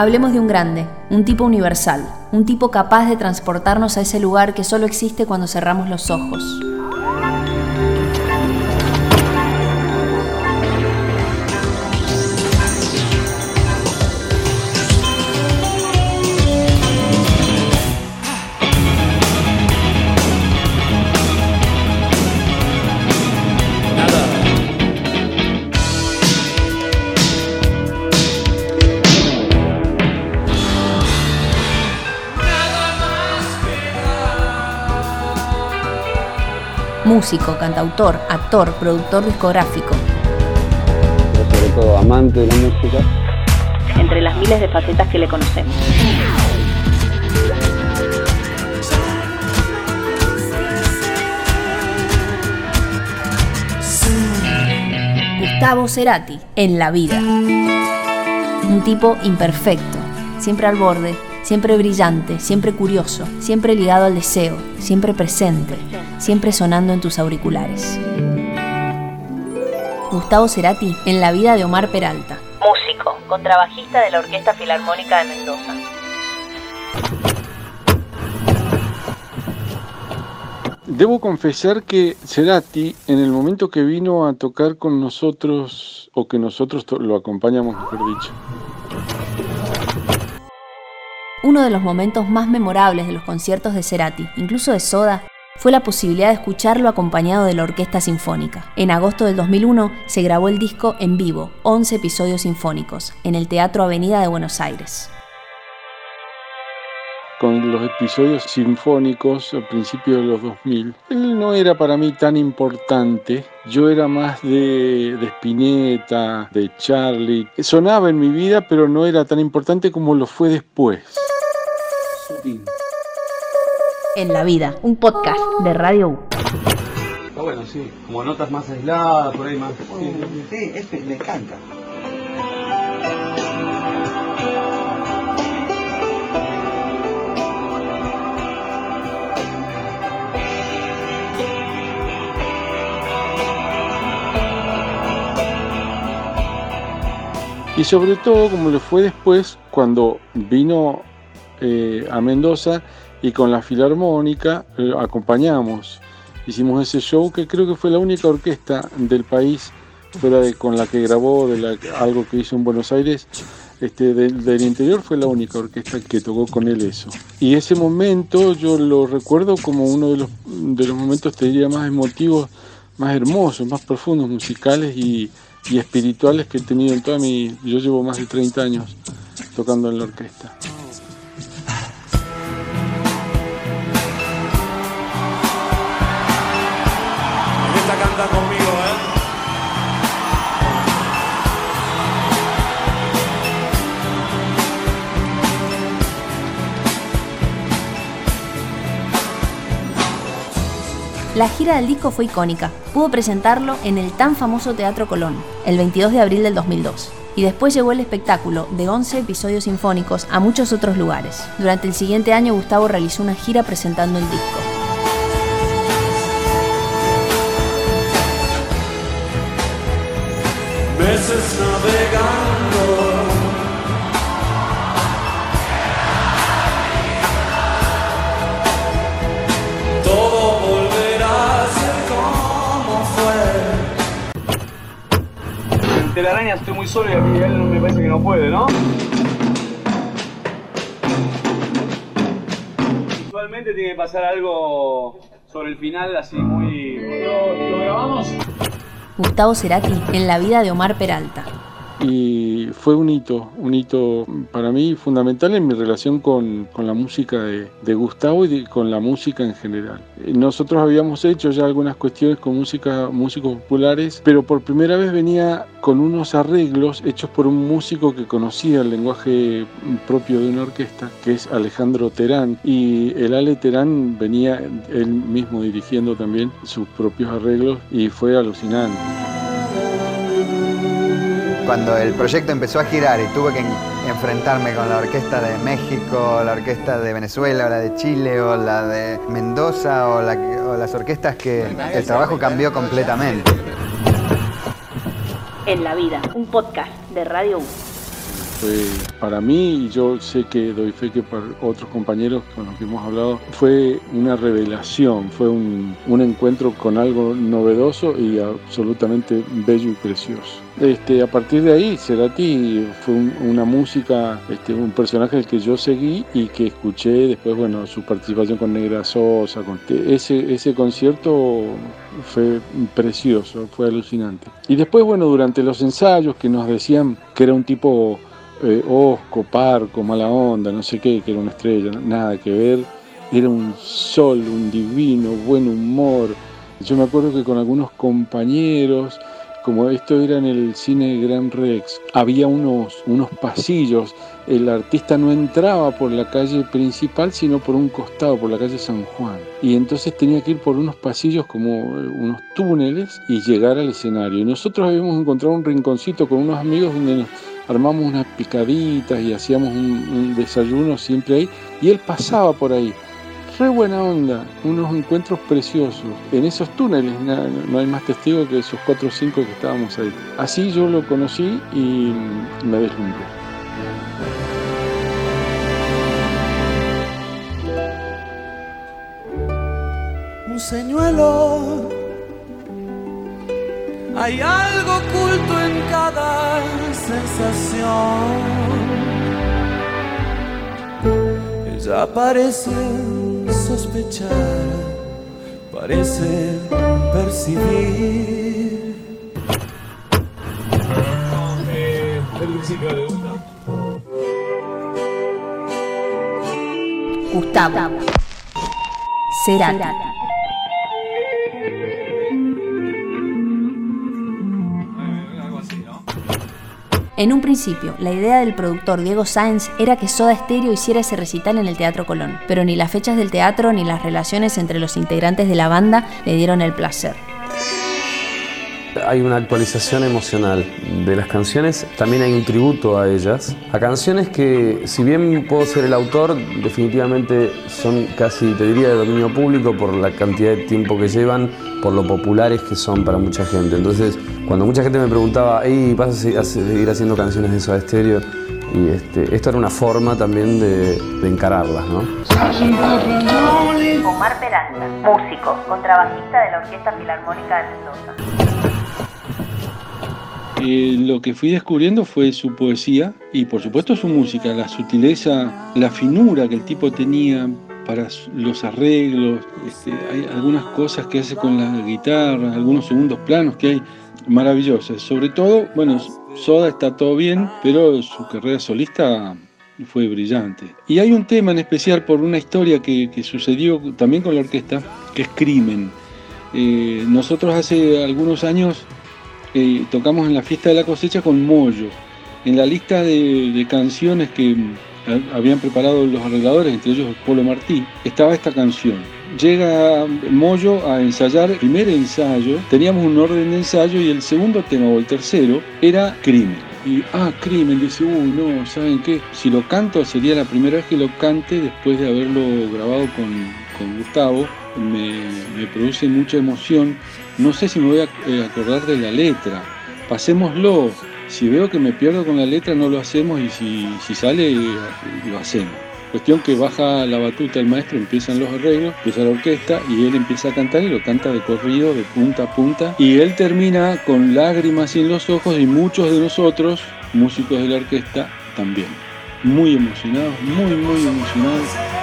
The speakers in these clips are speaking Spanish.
Hablemos de un grande, un tipo universal, un tipo capaz de transportarnos a ese lugar que solo existe cuando cerramos los ojos. Músico, cantautor, actor, productor discográfico. Pero sobre todo amante de la música. Entre las miles de facetas que le conocemos. Gustavo Cerati, en la vida. Un tipo imperfecto, siempre al borde, siempre brillante, siempre curioso, siempre ligado al deseo, siempre presente, siempre sonando en tus auriculares. Gustavo Cerati en la vida de Omar Peralta. Músico, contrabajista de la Orquesta Filarmónica de Mendoza. Debo confesar que Cerati, en el momento que vino a tocar con nosotros, o que nosotros lo acompañamos, mejor dicho, uno de los momentos más memorables de los conciertos de Cerati, incluso de Soda, fue la posibilidad de escucharlo acompañado de la Orquesta Sinfónica. En agosto del 2001 se grabó el disco en vivo, 11 episodios sinfónicos, en el Teatro Avenida de Buenos Aires. Con los episodios sinfónicos a principios de los 2000, él no era para mí tan importante. Yo era más de, de Spinetta, de Charlie. Sonaba en mi vida, pero no era tan importante como lo fue después. En la vida, un podcast de Radio U. Ah, bueno, sí, como notas más aisladas, por ahí más. Sí, este me encanta. Y sobre todo, como lo fue después, cuando vino eh, a Mendoza y con la Filarmónica eh, acompañamos. Hicimos ese show que creo que fue la única orquesta del país, fuera de con la que grabó, de algo que hizo en Buenos Aires, este, del, interior fue la única orquesta que tocó con él eso. Y ese momento yo lo recuerdo como uno de los, de los momentos, te diría, más emotivos, más hermosos, más profundos, musicales y, y espirituales que he tenido en toda mi... Yo llevo más de 30 años tocando en la orquesta. ¿Eh? La gira del disco fue icónica. Pudo presentarlo en el tan famoso Teatro Colón, el 22 de abril del 2002. Y después llegó el espectáculo de 11 episodios sinfónicos a muchos otros lugares. Durante el siguiente año Gustavo realizó una gira presentando el disco. Estoy muy solo y a él me parece que no puede, ¿no? Usualmente tiene que pasar algo sobre el final así muy... ¿Lo, lo grabamos? Gustavo Cerati en la vida de Omar Peralta y fue un hito, un hito para mí fundamental en mi relación con, la música de, Gustavo y con la música en general. Nosotros habíamos hecho ya algunas cuestiones con música, músicos populares, pero por primera vez venía con unos arreglos hechos por un músico que conocía el lenguaje propio de una orquesta, que es Alejandro Terán, y el Ale Terán venía él mismo dirigiendo también sus propios arreglos y fue alucinante cuando el proyecto empezó a girar y tuve que enfrentarme con la orquesta de México, la orquesta de Venezuela, o la de Chile, o la de Mendoza, o, las orquestas que el trabajo cambió completamente. En la vida, un podcast de Radio 1. Fue para mí, y yo sé que doy fe que para otros compañeros con los que hemos hablado, fue una revelación, fue un, un encuentro con algo novedoso y absolutamente bello y precioso. Este, a partir de ahí, Cerati fue un- una música, este, un personaje que yo seguí y que escuché después, bueno, su participación con Negra Sosa, con ese, ese concierto fue precioso, fue alucinante. Y después, bueno, durante los ensayos que nos decían que era un tipo eh, osco, parco, mala onda, no sé qué, que era una estrella, nada que ver, era un sol, un divino, buen humor. Yo me acuerdo que con algunos compañeros, como esto era en el cine Gran Rex, había unos, unos pasillos, el artista no entraba por la calle principal, sino por un costado, por la calle San Juan. Y entonces tenía que ir por unos pasillos como eh, unos túneles y llegar al escenario. Nosotros habíamos encontrado un rinconcito con unos amigos donde nos armamos unas picaditas y hacíamos un, un desayuno siempre ahí. Y él pasaba por ahí re buena onda, unos encuentros preciosos. En esos túneles no hay más testigo que esos cuatro o cinco que estábamos ahí. Así yo lo conocí y me deslumbró. un señuelo. Hay algo oculto en cada sensación. Ella parece sospechar, parece percibir. Gustavo. Cerati. En un principio, la idea del productor Diego Sáenz era que Soda Stereo hiciera ese recital en el Teatro Colón, pero ni las fechas del teatro ni las relaciones entre los integrantes de la banda le dieron el placer. Hay una actualización emocional de las canciones, también hay un tributo a ellas, a canciones que si bien puedo ser el autor, definitivamente son casi, te diría, de dominio público por la cantidad de tiempo que llevan, por lo populares que son para mucha gente. Entonces, cuando mucha gente me preguntaba, ¿y vas a se- a seguir haciendo canciones de Soda Stereo? Y este, esto era una forma también de, de encararlas, ¿no? Omar Peralta, músico, contrabajista de la Orquesta Filarmónica de Mendoza. Eh, lo que fui descubriendo fue su poesía y por supuesto su música, la sutileza, la finura que el tipo tenía para los arreglos, este, hay algunas cosas que hace con la guitarra, algunos segundos planos que hay maravillosas. Sobre todo, bueno, Soda está todo bien, pero su carrera solista fue brillante. Y hay un tema en especial por una historia que, que sucedió también con la orquesta, que es Crimen. Eh, nosotros hace algunos años eh, tocamos en la fiesta de la cosecha con Moyo. En la lista de, de canciones que mm, ha- habían preparado los arregladores, entre ellos Polo Martí, estaba esta canción. Llega Moyo a ensayar el primer ensayo, teníamos un orden de ensayo y el segundo tema o el tercero era Crimen. Y, ah, Crimen, dice, uy, no, ¿saben qué? Si lo canto sería la primera vez que lo cante después de haberlo grabado con, con Gustavo, me, me produce mucha emoción. No sé si me voy a eh, acordar de la letra. Pasémoslo. Si veo que me pierdo con la letra, no lo hacemos y si, si sale, lo hacemos. Cuestión que baja la batuta el maestro, empiezan los arreglos, empieza la orquesta y él empieza a cantar y lo canta de corrido, de punta a punta. Y él termina con lágrimas en los ojos y muchos de nosotros, músicos de la orquesta, también. Muy emocionados, muy, muy emocionados.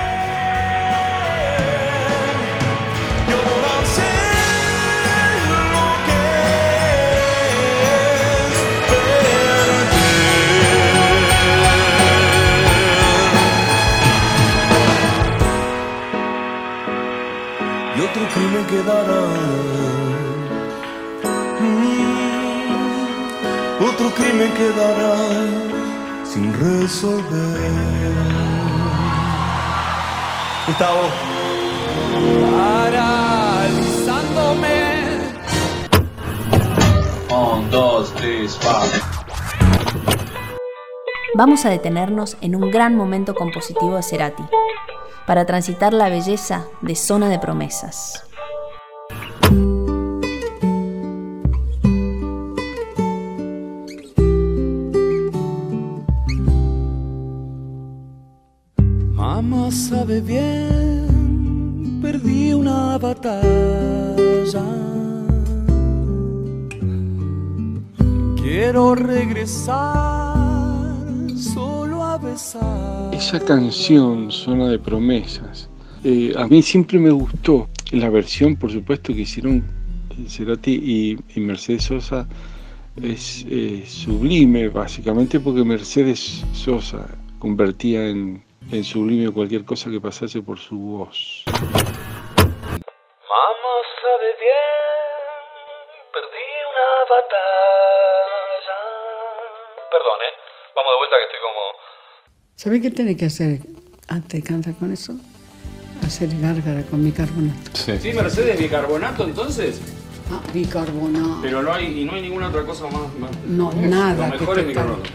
Y crimen quedará. Mm, Otro crimen quedará sin resolver. Gustavo. Paralizándome. Un, dos, tres, cuatro. Vamos a detenernos en un gran momento compositivo de Cerati, para transitar la belleza de Zona de Promesas. Sabe bien, perdí una batalla. Quiero regresar solo a besar. Esa canción, Zona de Promesas, eh, a mí siempre me gustó. La versión, por supuesto, que hicieron Cerati y, y Mercedes Sosa es eh, sublime, básicamente porque Mercedes Sosa convertía en, en sublime cualquier cosa que pasase por su voz. Mamá sabe bien, perdí una batalla. Perdón, ¿eh? Vamos de vuelta que estoy como... ¿Sabes qué tenés que hacer antes de cantar con eso? Hacer gárgara con bicarbonato. ¿Sí, Mercedes, bicarbonato entonces? Ah, bicarbonato. Pero no hay, y no hay ninguna otra cosa más. más- No, nada. Lo mejor es bicarbonato.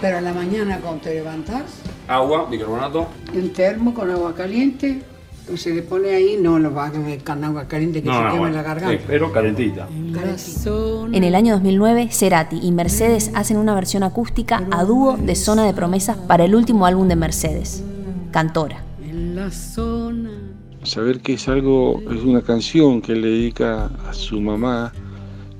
Pero a la mañana cuando te levantás, Agua, bicarbonato. un termo con agua caliente, se le pone ahí, no lo va a comer con agua caliente que se queme bueno, la garganta. sí, pero calentita. En el año 2009, Cerati y Mercedes hacen una versión acústica a dúo de Zona de Promesas para el último álbum de Mercedes, Cantora. En la zona. saber que es algo, es una canción que le dedica a su mamá.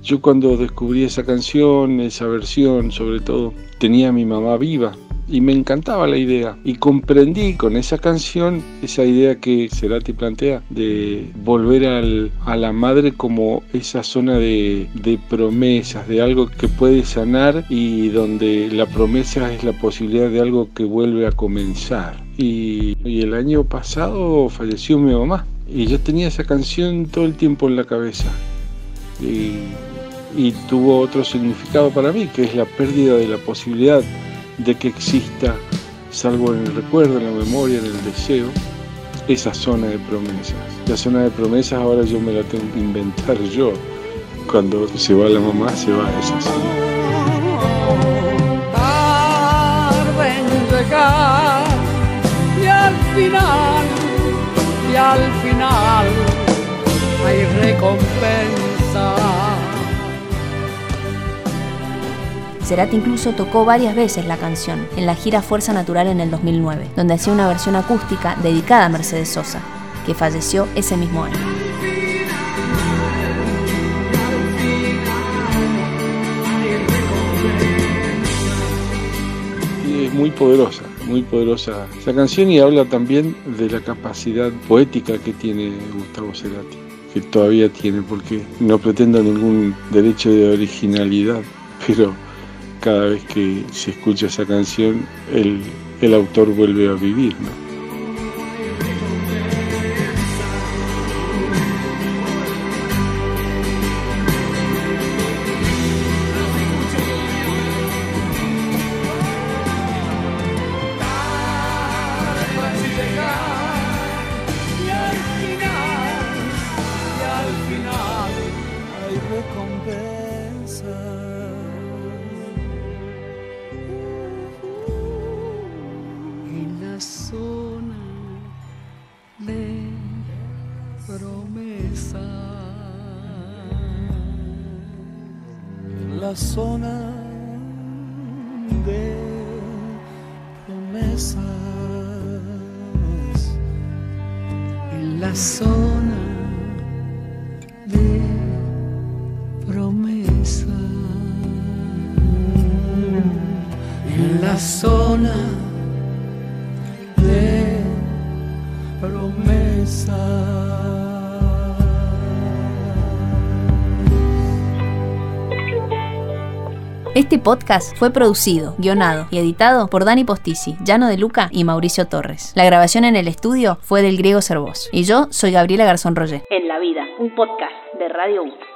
Yo cuando descubrí esa canción, esa versión sobre todo, tenía a mi mamá viva y me encantaba la idea. Y comprendí con esa canción esa idea que Cerati plantea de volver a la madre como esa zona de, promesas, de algo que puede sanar y donde la promesa es la posibilidad de algo que vuelve a comenzar. Y, y el año pasado falleció mi mamá y yo tenía esa canción todo el tiempo en la cabeza. Y tuvo otro significado para mí, que es la pérdida de la posibilidad de que exista, salvo en el recuerdo, en la memoria, en el deseo, esa zona de promesas. La zona de promesas ahora yo me la tengo que inventar yo. Cuando se va la mamá, se va esa zona. y al final, y al final hay recompensa. Cerati incluso tocó varias veces la canción en la gira Fuerza Natural en el 2009, donde hacía una versión acústica dedicada a Mercedes Sosa, que falleció ese mismo año. Es muy poderosa, muy poderosa esa canción y habla también de la capacidad poética que tiene Gustavo Cerati, que todavía tiene, porque no pretendo ningún derecho de originalidad, pero cada vez que se escucha esa canción, el, el autor vuelve a vivir. La zona de promesas. En la zona de promesa. En la zona de promesas. Este podcast fue producido, guionado y editado por Dani Postisi, Llano de Luca y Mauricio Torres. La grabación en el estudio fue del griego Cervós. Y yo soy Gabriela Garzón Roger. En la vida, un podcast de Radio 1.